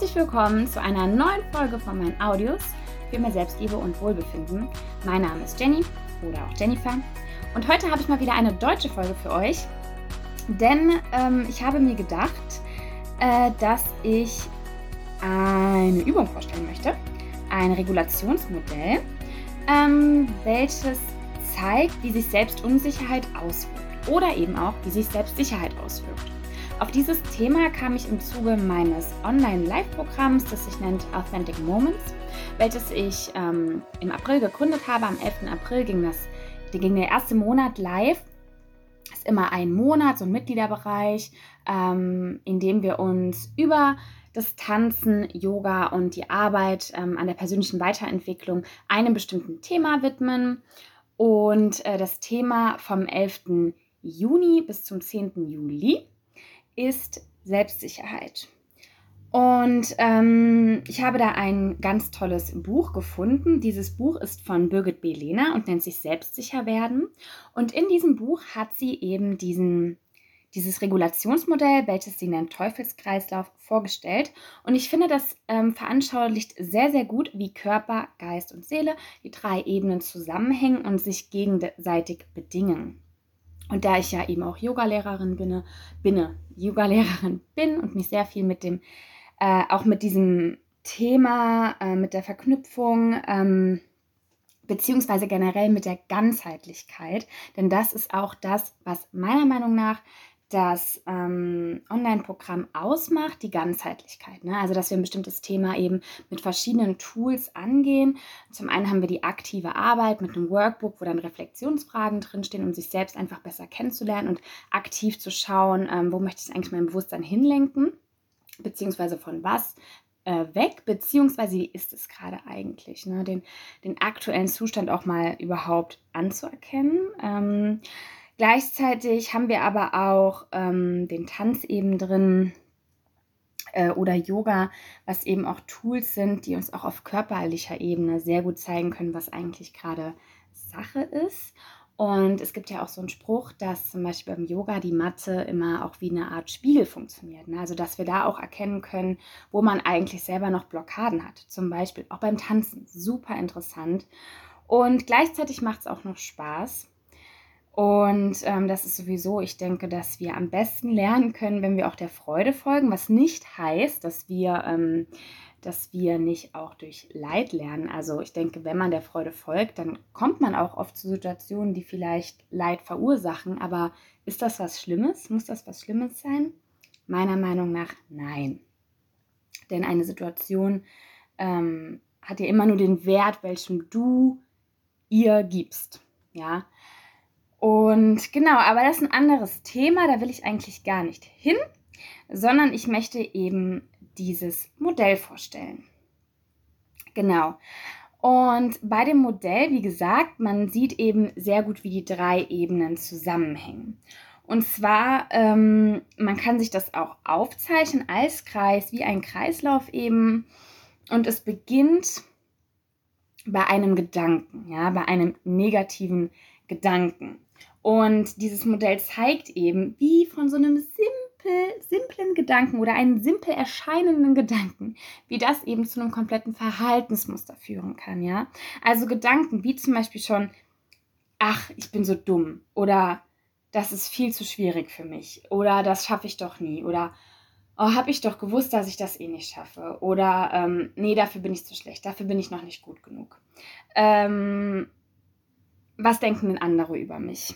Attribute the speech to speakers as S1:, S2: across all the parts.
S1: herzlich willkommen zu einer neuen Folge von meinen Audios für mehr Selbstliebe und Wohlbefinden. Mein Name ist Jenny oder auch Jennifer und heute habe ich mal wieder eine deutsche Folge für euch, denn ähm, ich habe mir gedacht, äh, dass ich eine Übung vorstellen möchte, ein Regulationsmodell, ähm, welches zeigt, wie sich Selbstunsicherheit auswirkt oder eben auch, wie sich Selbstsicherheit auswirkt. Auf dieses Thema kam ich im Zuge meines Online-Live-Programms, das sich nennt Authentic Moments, welches ich ähm, im April gegründet habe. Am 11. April ging, das, ging der erste Monat live. Ist immer ein Monat, so ein Mitgliederbereich, ähm, in dem wir uns über das Tanzen, Yoga und die Arbeit ähm, an der persönlichen Weiterentwicklung einem bestimmten Thema widmen. Und äh, das Thema vom 11. Juni bis zum 10. Juli ist Selbstsicherheit. Und ähm, ich habe da ein ganz tolles Buch gefunden. Dieses Buch ist von Birgit B. Lehner und nennt sich Selbstsicher werden. Und in diesem Buch hat sie eben diesen, dieses Regulationsmodell, welches sie nennt Teufelskreislauf, vorgestellt. Und ich finde, das ähm, veranschaulicht sehr, sehr gut, wie Körper, Geist und Seele, die drei Ebenen zusammenhängen und sich gegenseitig bedingen. Und da ich ja eben auch Yogalehrerin bin, bin Yogalehrerin bin und mich sehr viel mit dem, äh, auch mit diesem Thema, äh, mit der Verknüpfung, ähm, beziehungsweise generell mit der Ganzheitlichkeit, denn das ist auch das, was meiner Meinung nach das ähm, Online-Programm ausmacht, die Ganzheitlichkeit. Ne? Also, dass wir ein bestimmtes Thema eben mit verschiedenen Tools angehen. Zum einen haben wir die aktive Arbeit mit einem Workbook, wo dann Reflexionsfragen drinstehen, um sich selbst einfach besser kennenzulernen und aktiv zu schauen, ähm, wo möchte ich eigentlich mein Bewusstsein hinlenken, beziehungsweise von was äh, weg, beziehungsweise wie ist es gerade eigentlich, ne? den, den aktuellen Zustand auch mal überhaupt anzuerkennen. Ähm, Gleichzeitig haben wir aber auch ähm, den Tanz eben drin äh, oder Yoga, was eben auch Tools sind, die uns auch auf körperlicher Ebene sehr gut zeigen können, was eigentlich gerade Sache ist. Und es gibt ja auch so einen Spruch, dass zum Beispiel beim Yoga die Matte immer auch wie eine Art Spiegel funktioniert. Ne? Also dass wir da auch erkennen können, wo man eigentlich selber noch Blockaden hat. Zum Beispiel auch beim Tanzen. Super interessant. Und gleichzeitig macht es auch noch Spaß. Und ähm, das ist sowieso, ich denke, dass wir am besten lernen können, wenn wir auch der Freude folgen, was nicht heißt, dass wir, ähm, dass wir nicht auch durch Leid lernen. Also ich denke, wenn man der Freude folgt, dann kommt man auch oft zu Situationen, die vielleicht Leid verursachen. Aber ist das was Schlimmes? Muss das was Schlimmes sein? Meiner Meinung nach nein. Denn eine Situation ähm, hat ja immer nur den Wert, welchem du ihr gibst. Ja, und genau, aber das ist ein anderes Thema, da will ich eigentlich gar nicht hin, sondern ich möchte eben dieses Modell vorstellen. Genau. Und bei dem Modell, wie gesagt, man sieht eben sehr gut, wie die drei Ebenen zusammenhängen. Und zwar, ähm, man kann sich das auch aufzeichnen als Kreis, wie ein Kreislauf eben. Und es beginnt bei einem Gedanken, ja, bei einem negativen Gedanken. Und dieses Modell zeigt eben, wie von so einem simpel, simplen Gedanken oder einem simpel erscheinenden Gedanken, wie das eben zu einem kompletten Verhaltensmuster führen kann, ja. Also Gedanken wie zum Beispiel schon, ach, ich bin so dumm oder das ist viel zu schwierig für mich oder das schaffe ich doch nie oder oh, habe ich doch gewusst, dass ich das eh nicht schaffe oder ähm, nee, dafür bin ich zu schlecht, dafür bin ich noch nicht gut genug. Ähm, was denken denn andere über mich?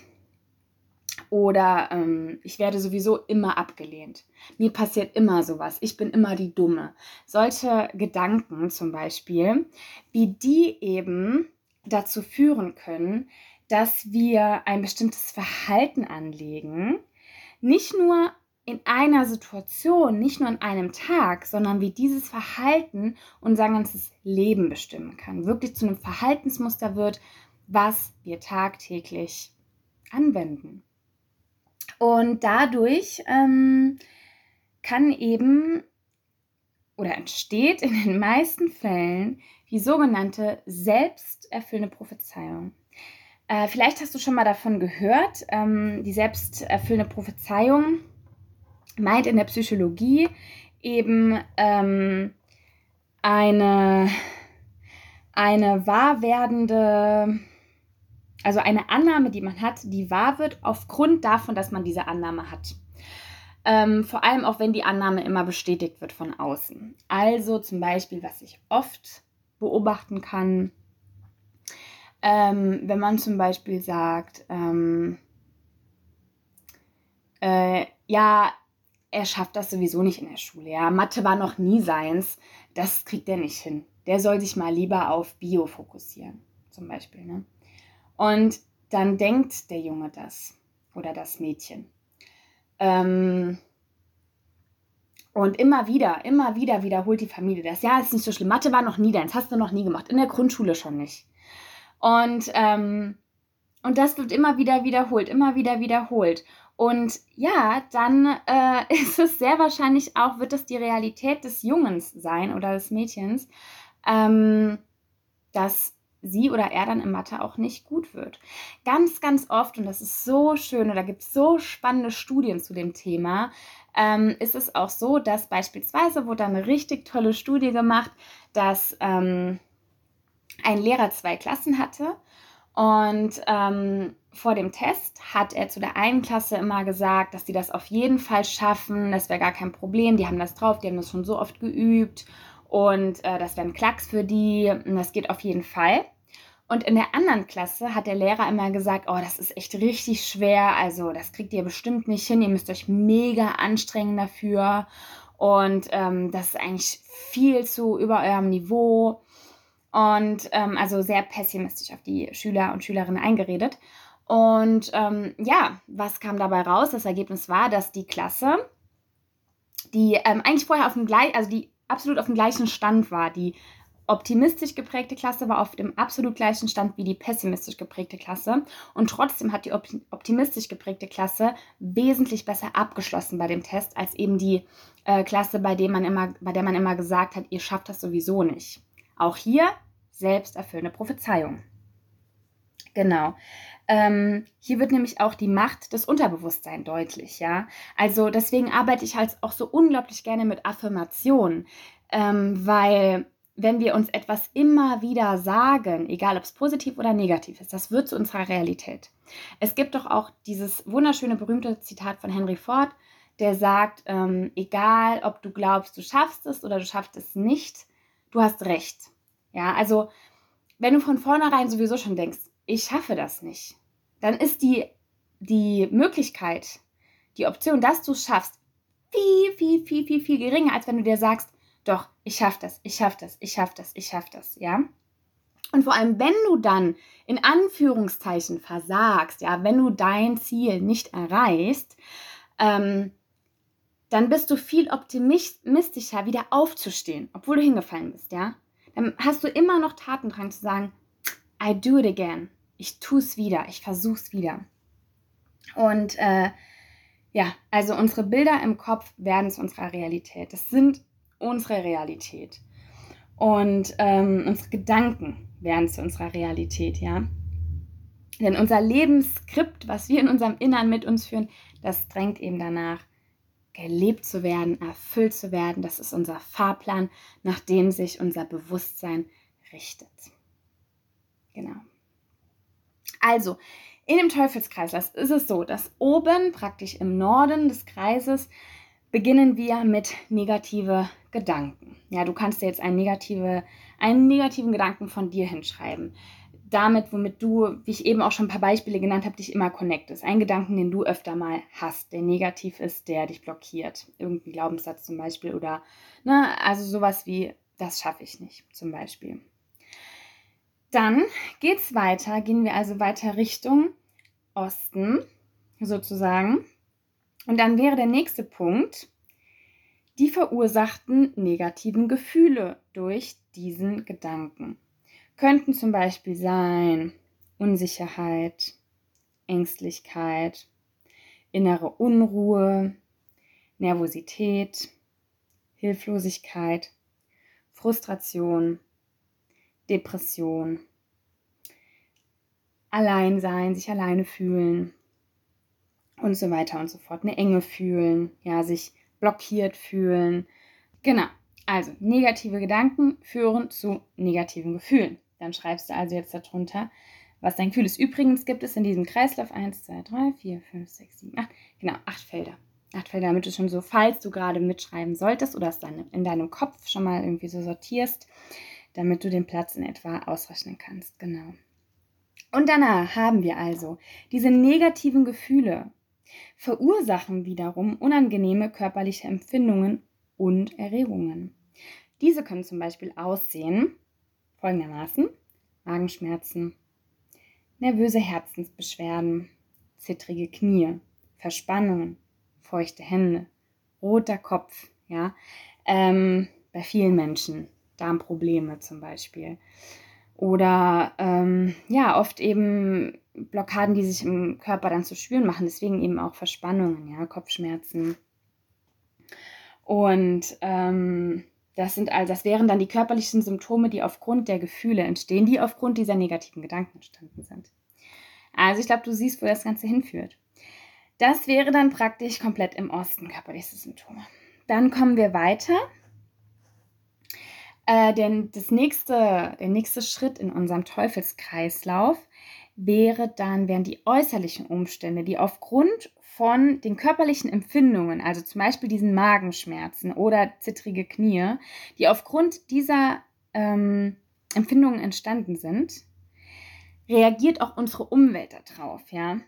S1: Oder ähm, ich werde sowieso immer abgelehnt. Mir passiert immer sowas. Ich bin immer die Dumme. Solche Gedanken zum Beispiel, wie die eben dazu führen können, dass wir ein bestimmtes Verhalten anlegen, nicht nur in einer Situation, nicht nur an einem Tag, sondern wie dieses Verhalten unser ganzes Leben bestimmen kann. Wirklich zu einem Verhaltensmuster wird, was wir tagtäglich anwenden. Und dadurch ähm, kann eben oder entsteht in den meisten Fällen die sogenannte selbsterfüllende Prophezeiung. Äh, vielleicht hast du schon mal davon gehört. Ähm, die selbsterfüllende Prophezeiung meint in der Psychologie eben ähm, eine, eine wahr werdende, also eine Annahme, die man hat, die wahr wird aufgrund davon, dass man diese Annahme hat. Ähm, vor allem auch wenn die Annahme immer bestätigt wird von außen. Also zum Beispiel, was ich oft beobachten kann, ähm, wenn man zum Beispiel sagt, ähm, äh, ja, er schafft das sowieso nicht in der Schule. Ja, Mathe war noch nie seins. Das kriegt er nicht hin. Der soll sich mal lieber auf Bio fokussieren, zum Beispiel. Ne? Und dann denkt der Junge das oder das Mädchen. Ähm, und immer wieder, immer wieder wiederholt die Familie das. Ja, ist nicht so schlimm. Mathe war noch nie deins, hast du noch nie gemacht. In der Grundschule schon nicht. Und, ähm, und das wird immer wieder wiederholt, immer wieder wiederholt. Und ja, dann äh, ist es sehr wahrscheinlich auch, wird es die Realität des Jungens sein oder des Mädchens, ähm, dass sie oder er dann in Mathe auch nicht gut wird. Ganz, ganz oft, und das ist so schön, und da gibt es so spannende Studien zu dem Thema, ähm, ist es auch so, dass beispielsweise wurde eine richtig tolle Studie gemacht, dass ähm, ein Lehrer zwei Klassen hatte und ähm, vor dem Test hat er zu der einen Klasse immer gesagt, dass sie das auf jeden Fall schaffen, das wäre gar kein Problem, die haben das drauf, die haben das schon so oft geübt und äh, das wäre ein Klacks für die das geht auf jeden Fall. Und in der anderen Klasse hat der Lehrer immer gesagt, oh, das ist echt richtig schwer, also das kriegt ihr bestimmt nicht hin, ihr müsst euch mega anstrengen dafür und ähm, das ist eigentlich viel zu über eurem Niveau und ähm, also sehr pessimistisch auf die Schüler und Schülerinnen eingeredet. Und ähm, ja, was kam dabei raus? Das Ergebnis war, dass die Klasse, die ähm, eigentlich vorher auf dem gleichen, also die absolut auf dem gleichen Stand war, die optimistisch geprägte Klasse war auf dem absolut gleichen Stand wie die pessimistisch geprägte Klasse. Und trotzdem hat die optimistisch geprägte Klasse wesentlich besser abgeschlossen bei dem Test als eben die äh, Klasse, bei, dem man immer, bei der man immer gesagt hat, ihr schafft das sowieso nicht. Auch hier selbsterfüllende Prophezeiung. Genau. Ähm, hier wird nämlich auch die Macht des Unterbewusstseins deutlich, ja. Also deswegen arbeite ich halt auch so unglaublich gerne mit Affirmationen, ähm, weil wenn wir uns etwas immer wieder sagen, egal ob es positiv oder negativ ist, das wird zu unserer Realität. Es gibt doch auch dieses wunderschöne, berühmte Zitat von Henry Ford, der sagt, ähm, egal ob du glaubst, du schaffst es oder du schaffst es nicht, du hast recht. Ja, also wenn du von vornherein sowieso schon denkst, ich schaffe das nicht, dann ist die, die Möglichkeit, die Option, dass du es schaffst, viel, viel, viel, viel, viel geringer, als wenn du dir sagst, doch, ich schaffe das, ich schaffe das, ich schaffe das, ich schaffe das, ja. Und vor allem, wenn du dann in Anführungszeichen versagst, ja, wenn du dein Ziel nicht erreichst, ähm, dann bist du viel optimistischer, wieder aufzustehen, obwohl du hingefallen bist, ja. Dann hast du immer noch Taten dran zu sagen, I do it again. Ich tue es wieder, ich versuche es wieder. Und äh, ja, also unsere Bilder im Kopf werden zu unserer Realität. Das sind unsere Realität. Und ähm, unsere Gedanken werden zu unserer Realität, ja. Denn unser Lebensskript, was wir in unserem Innern mit uns führen, das drängt eben danach, gelebt zu werden, erfüllt zu werden. Das ist unser Fahrplan, nach dem sich unser Bewusstsein richtet. Genau. Also, in dem Teufelskreis ist es so, dass oben, praktisch im Norden des Kreises, beginnen wir mit negative Gedanken. Ja, du kannst dir jetzt einen, negative, einen negativen Gedanken von dir hinschreiben. Damit, womit du, wie ich eben auch schon ein paar Beispiele genannt habe, dich immer connectest. Ein Gedanken, den du öfter mal hast, der negativ ist, der dich blockiert. Irgendein Glaubenssatz zum Beispiel oder, ne, also sowas wie, das schaffe ich nicht, zum Beispiel. Dann geht es weiter, gehen wir also weiter Richtung Osten, sozusagen. Und dann wäre der nächste Punkt die verursachten negativen Gefühle durch diesen Gedanken. Könnten zum Beispiel sein Unsicherheit, Ängstlichkeit, innere Unruhe, Nervosität, Hilflosigkeit, Frustration, Depression, Alleinsein, sich alleine fühlen, und so weiter und so fort. Eine Enge fühlen, ja, sich blockiert fühlen, Genau. Also, negative Gedanken führen zu negativen Gefühlen. Dann schreibst du also jetzt darunter, was dein Gefühl ist. Übrigens gibt es in diesem Kreislauf 1, 2, 3, 4, 5, 6, 7, 8, genau, 8 Felder. 8 Felder, damit du schon so, falls du gerade mitschreiben solltest oder es dann in deinem Kopf schon mal irgendwie so sortierst, damit du den Platz in etwa ausrechnen kannst. Genau. Und danach haben wir also diese negativen Gefühle verursachen wiederum unangenehme körperliche Empfindungen und Erregungen. Diese können zum Beispiel aussehen folgendermaßen: Magenschmerzen, nervöse Herzensbeschwerden, zittrige Knie, Verspannungen, feuchte Hände, roter Kopf, ja, ähm, bei vielen Menschen Darmprobleme zum Beispiel. Oder ähm, ja, oft eben Blockaden, die sich im Körper dann zu spüren machen, deswegen eben auch Verspannungen, ja, Kopfschmerzen. Und ähm, das sind all, das wären dann die körperlichen Symptome, die aufgrund der Gefühle entstehen, die aufgrund dieser negativen Gedanken entstanden sind. Also ich glaube, du siehst, wo das Ganze hinführt. Das wäre dann praktisch komplett im Osten körperliche Symptome. Dann kommen wir weiter. Äh, denn das nächste, der nächste Schritt in unserem Teufelskreislauf wäre dann, wären die äußerlichen Umstände, die aufgrund von den körperlichen Empfindungen, also zum Beispiel diesen Magenschmerzen oder zittrige Knie, die aufgrund dieser ähm, Empfindungen entstanden sind, reagiert auch unsere Umwelt darauf, ja.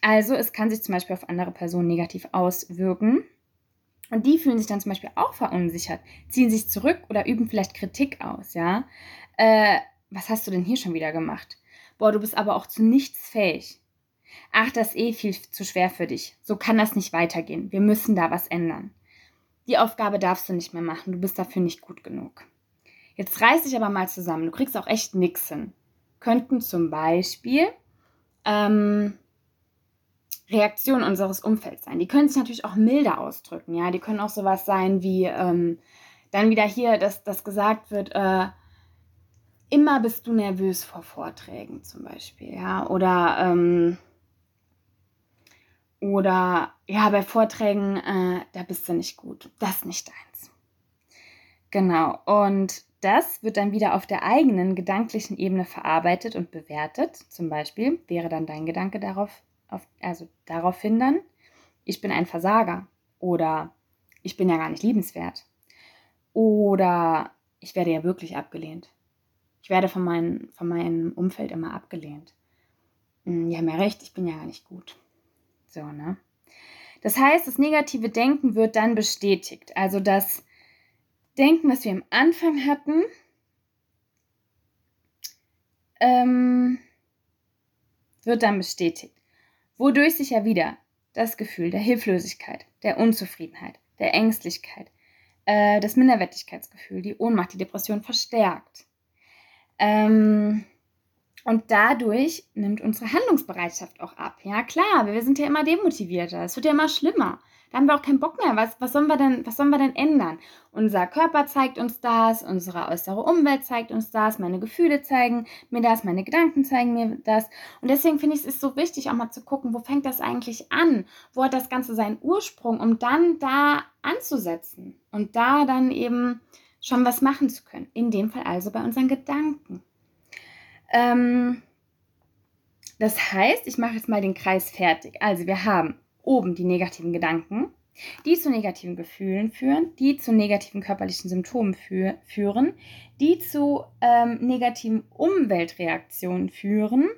S1: Also es kann sich zum Beispiel auf andere Personen negativ auswirken. Und die fühlen sich dann zum Beispiel auch verunsichert, ziehen sich zurück oder üben vielleicht Kritik aus, ja. Äh, was hast du denn hier schon wieder gemacht? Boah, du bist aber auch zu nichts fähig. Ach, das ist eh viel zu schwer für dich. So kann das nicht weitergehen. Wir müssen da was ändern. Die Aufgabe darfst du nicht mehr machen. Du bist dafür nicht gut genug. Jetzt reiß dich aber mal zusammen. Du kriegst auch echt nix hin. Könnten zum Beispiel ähm, Reaktionen unseres Umfelds sein. Die können sich natürlich auch milder ausdrücken. Ja, die können auch sowas sein wie ähm, dann wieder hier, dass, dass gesagt wird, äh, immer bist du nervös vor Vorträgen zum Beispiel. Ja, oder ähm, oder ja, bei Vorträgen, äh, da bist du nicht gut. Das ist nicht deins. Genau. Und das wird dann wieder auf der eigenen gedanklichen Ebene verarbeitet und bewertet. Zum Beispiel wäre dann dein Gedanke darauf, auf, also darauf hindern, ich bin ein Versager oder ich bin ja gar nicht liebenswert oder ich werde ja wirklich abgelehnt. Ich werde von, mein, von meinem Umfeld immer abgelehnt. Hm, die haben ja recht, ich bin ja gar nicht gut. So, ne? Das heißt, das negative Denken wird dann bestätigt. Also das Denken, was wir am Anfang hatten, ähm, wird dann bestätigt. Wodurch sich ja wieder das Gefühl der Hilflosigkeit, der Unzufriedenheit, der Ängstlichkeit, äh, das Minderwertigkeitsgefühl, die Ohnmacht, die Depression verstärkt. Ähm, und dadurch nimmt unsere Handlungsbereitschaft auch ab. Ja, klar, wir sind ja immer demotivierter. Es wird ja immer schlimmer. Da haben wir auch keinen Bock mehr. Was, was, sollen wir denn, was sollen wir denn ändern? Unser Körper zeigt uns das, unsere äußere Umwelt zeigt uns das, meine Gefühle zeigen mir das, meine Gedanken zeigen mir das. Und deswegen finde ich es so wichtig, auch mal zu gucken, wo fängt das eigentlich an? Wo hat das Ganze seinen Ursprung, um dann da anzusetzen und da dann eben schon was machen zu können. In dem Fall also bei unseren Gedanken. Ähm, das heißt, ich mache jetzt mal den Kreis fertig. Also wir haben oben die negativen Gedanken, die zu negativen Gefühlen führen, die zu negativen körperlichen Symptomen für, führen, die zu ähm, negativen Umweltreaktionen führen,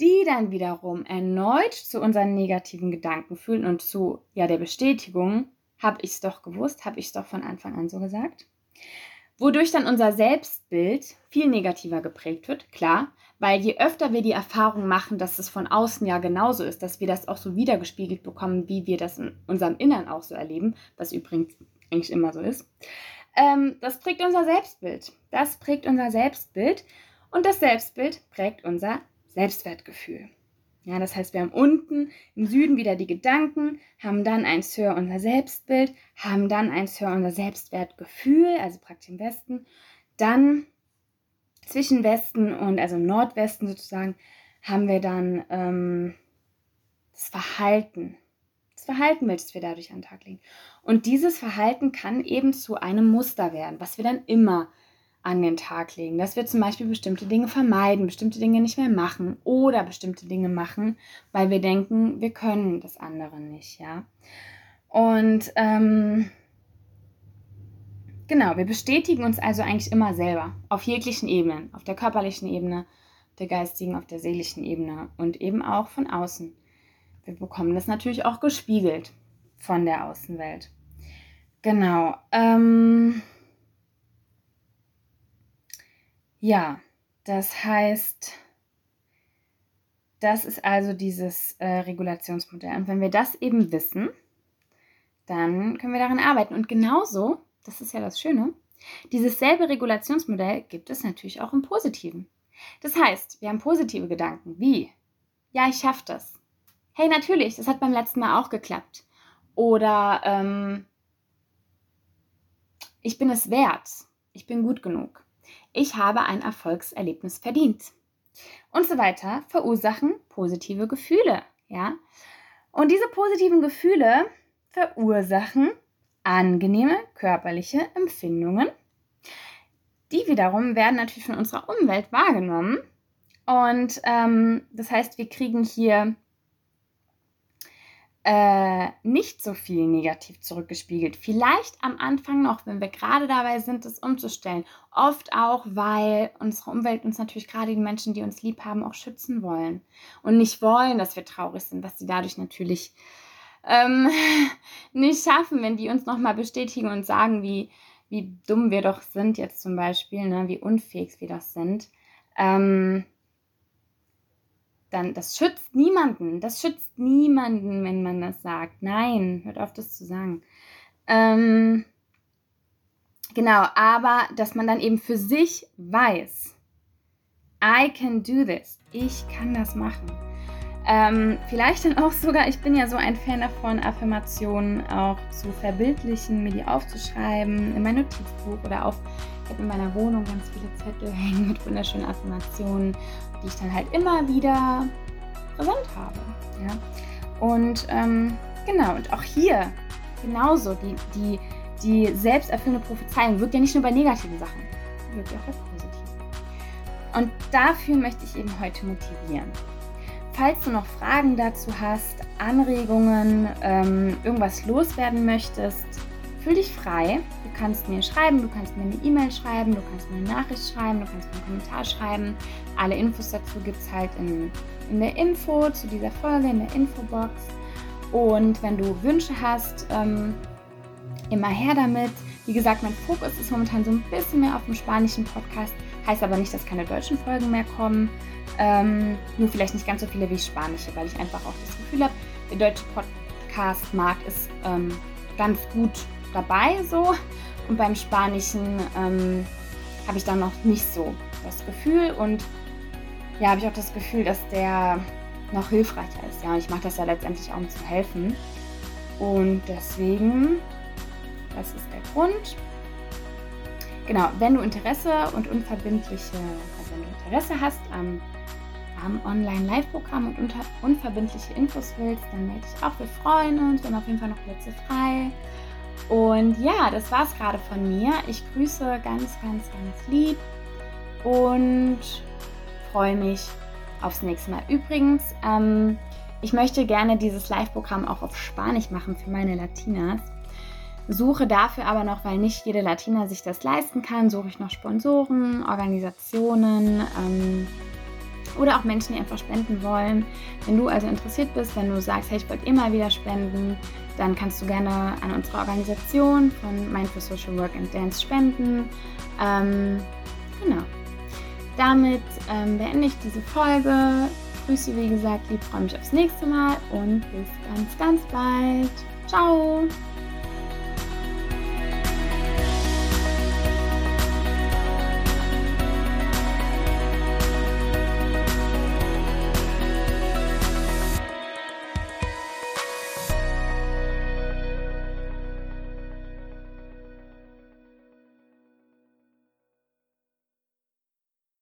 S1: die dann wiederum erneut zu unseren negativen Gedanken führen und zu ja, der Bestätigung, habe ich es doch gewusst, habe ich es doch von Anfang an so gesagt wodurch dann unser Selbstbild viel negativer geprägt wird, klar, weil je öfter wir die Erfahrung machen, dass es von außen ja genauso ist, dass wir das auch so wiedergespiegelt bekommen, wie wir das in unserem Innern auch so erleben, was übrigens eigentlich immer so ist, ähm, das prägt unser Selbstbild. Das prägt unser Selbstbild und das Selbstbild prägt unser Selbstwertgefühl. Ja, das heißt, wir haben unten im Süden wieder die Gedanken, haben dann eins höher unser Selbstbild, haben dann eins höher unser Selbstwertgefühl, also praktisch im Westen. Dann zwischen Westen und also im Nordwesten sozusagen haben wir dann ähm, das Verhalten. Das Verhalten, welches wir dadurch an den Tag legen. Und dieses Verhalten kann eben zu einem Muster werden, was wir dann immer an den Tag legen. Dass wir zum Beispiel bestimmte Dinge vermeiden, bestimmte Dinge nicht mehr machen oder bestimmte Dinge machen, weil wir denken, wir können das andere nicht, ja. Und ähm, genau, wir bestätigen uns also eigentlich immer selber auf jeglichen Ebenen, auf der körperlichen Ebene, der geistigen, auf der seelischen Ebene und eben auch von außen. Wir bekommen das natürlich auch gespiegelt von der Außenwelt. Genau. Ähm, ja, das heißt, das ist also dieses äh, Regulationsmodell. Und wenn wir das eben wissen, dann können wir daran arbeiten. Und genauso, das ist ja das Schöne, dieses selbe Regulationsmodell gibt es natürlich auch im Positiven. Das heißt, wir haben positive Gedanken wie, ja, ich schaffe das. Hey, natürlich, das hat beim letzten Mal auch geklappt. Oder ähm, ich bin es wert. Ich bin gut genug. Ich habe ein Erfolgserlebnis verdient. Und so weiter verursachen positive Gefühle. Ja? Und diese positiven Gefühle verursachen angenehme körperliche Empfindungen. Die wiederum werden natürlich von unserer Umwelt wahrgenommen. Und ähm, das heißt, wir kriegen hier äh, nicht so viel negativ zurückgespiegelt. Vielleicht am Anfang noch, wenn wir gerade dabei sind, das umzustellen. Oft auch, weil unsere Umwelt uns natürlich gerade die Menschen, die uns lieb haben, auch schützen wollen. Und nicht wollen, dass wir traurig sind, was sie dadurch natürlich ähm, nicht schaffen, wenn die uns nochmal bestätigen und sagen, wie, wie dumm wir doch sind jetzt zum Beispiel, ne, wie unfähig wir das sind. Ähm, dann, das schützt niemanden. Das schützt niemanden, wenn man das sagt. Nein, hört auf, das zu sagen. Ähm, genau, aber dass man dann eben für sich weiß, I can do this. Ich kann das machen. Ähm, vielleicht dann auch sogar, ich bin ja so ein Fan davon, Affirmationen auch zu verbildlichen, mir die aufzuschreiben in mein Notizbuch oder auf, ich habe in meiner Wohnung ganz viele Zettel hängen mit wunderschönen Affirmationen, die ich dann halt immer wieder präsent habe. Ja? Und ähm, genau, und auch hier genauso, die, die, die selbsterfüllende Prophezeiung wirkt ja nicht nur bei negativen Sachen, wirkt auch bei positiven. Und dafür möchte ich eben heute motivieren. Falls du noch Fragen dazu hast, Anregungen, ähm, irgendwas loswerden möchtest, fühl dich frei. Du kannst mir schreiben, du kannst mir eine E-Mail schreiben, du kannst mir eine Nachricht schreiben, du kannst mir einen Kommentar schreiben. Alle Infos dazu gibt es halt in, in der Info zu dieser Folge, in der Infobox. Und wenn du Wünsche hast, ähm, immer her damit. Wie gesagt, mein Fokus ist momentan so ein bisschen mehr auf dem spanischen Podcast. Heißt aber nicht, dass keine deutschen Folgen mehr kommen. Ähm, nur vielleicht nicht ganz so viele wie spanische, weil ich einfach auch das Gefühl habe, der deutsche Podcast-Markt ist ähm, ganz gut dabei so. Und beim Spanischen ähm, habe ich dann noch nicht so das Gefühl. Und ja, habe ich auch das Gefühl, dass der noch hilfreicher ist. Ja, ich mache das ja letztendlich auch, um zu helfen. Und deswegen, das ist der Grund. Genau, wenn du Interesse und unverbindliche, also wenn du Interesse hast am am Online-Live-Programm und unter, unverbindliche Infos willst, dann melde dich auch. Wir freuen uns. Wir haben auf jeden Fall noch Plätze frei. Und ja, das war es gerade von mir. Ich grüße ganz, ganz, ganz lieb und freue mich aufs nächste Mal. Übrigens, ähm, ich möchte gerne dieses Live-Programm auch auf Spanisch machen für meine Latinas. Suche dafür aber noch, weil nicht jede Latina sich das leisten kann, suche ich noch Sponsoren, Organisationen, ähm, oder auch Menschen, die einfach spenden wollen. Wenn du also interessiert bist, wenn du sagst, hey, ich wollte immer wieder spenden, dann kannst du gerne an unsere Organisation von Mind for Social Work and Dance spenden. Ähm, genau. Damit ähm, beende ich diese Folge. Grüße, wie gesagt, lieb, freue mich aufs nächste Mal und bis ganz, ganz bald. Ciao!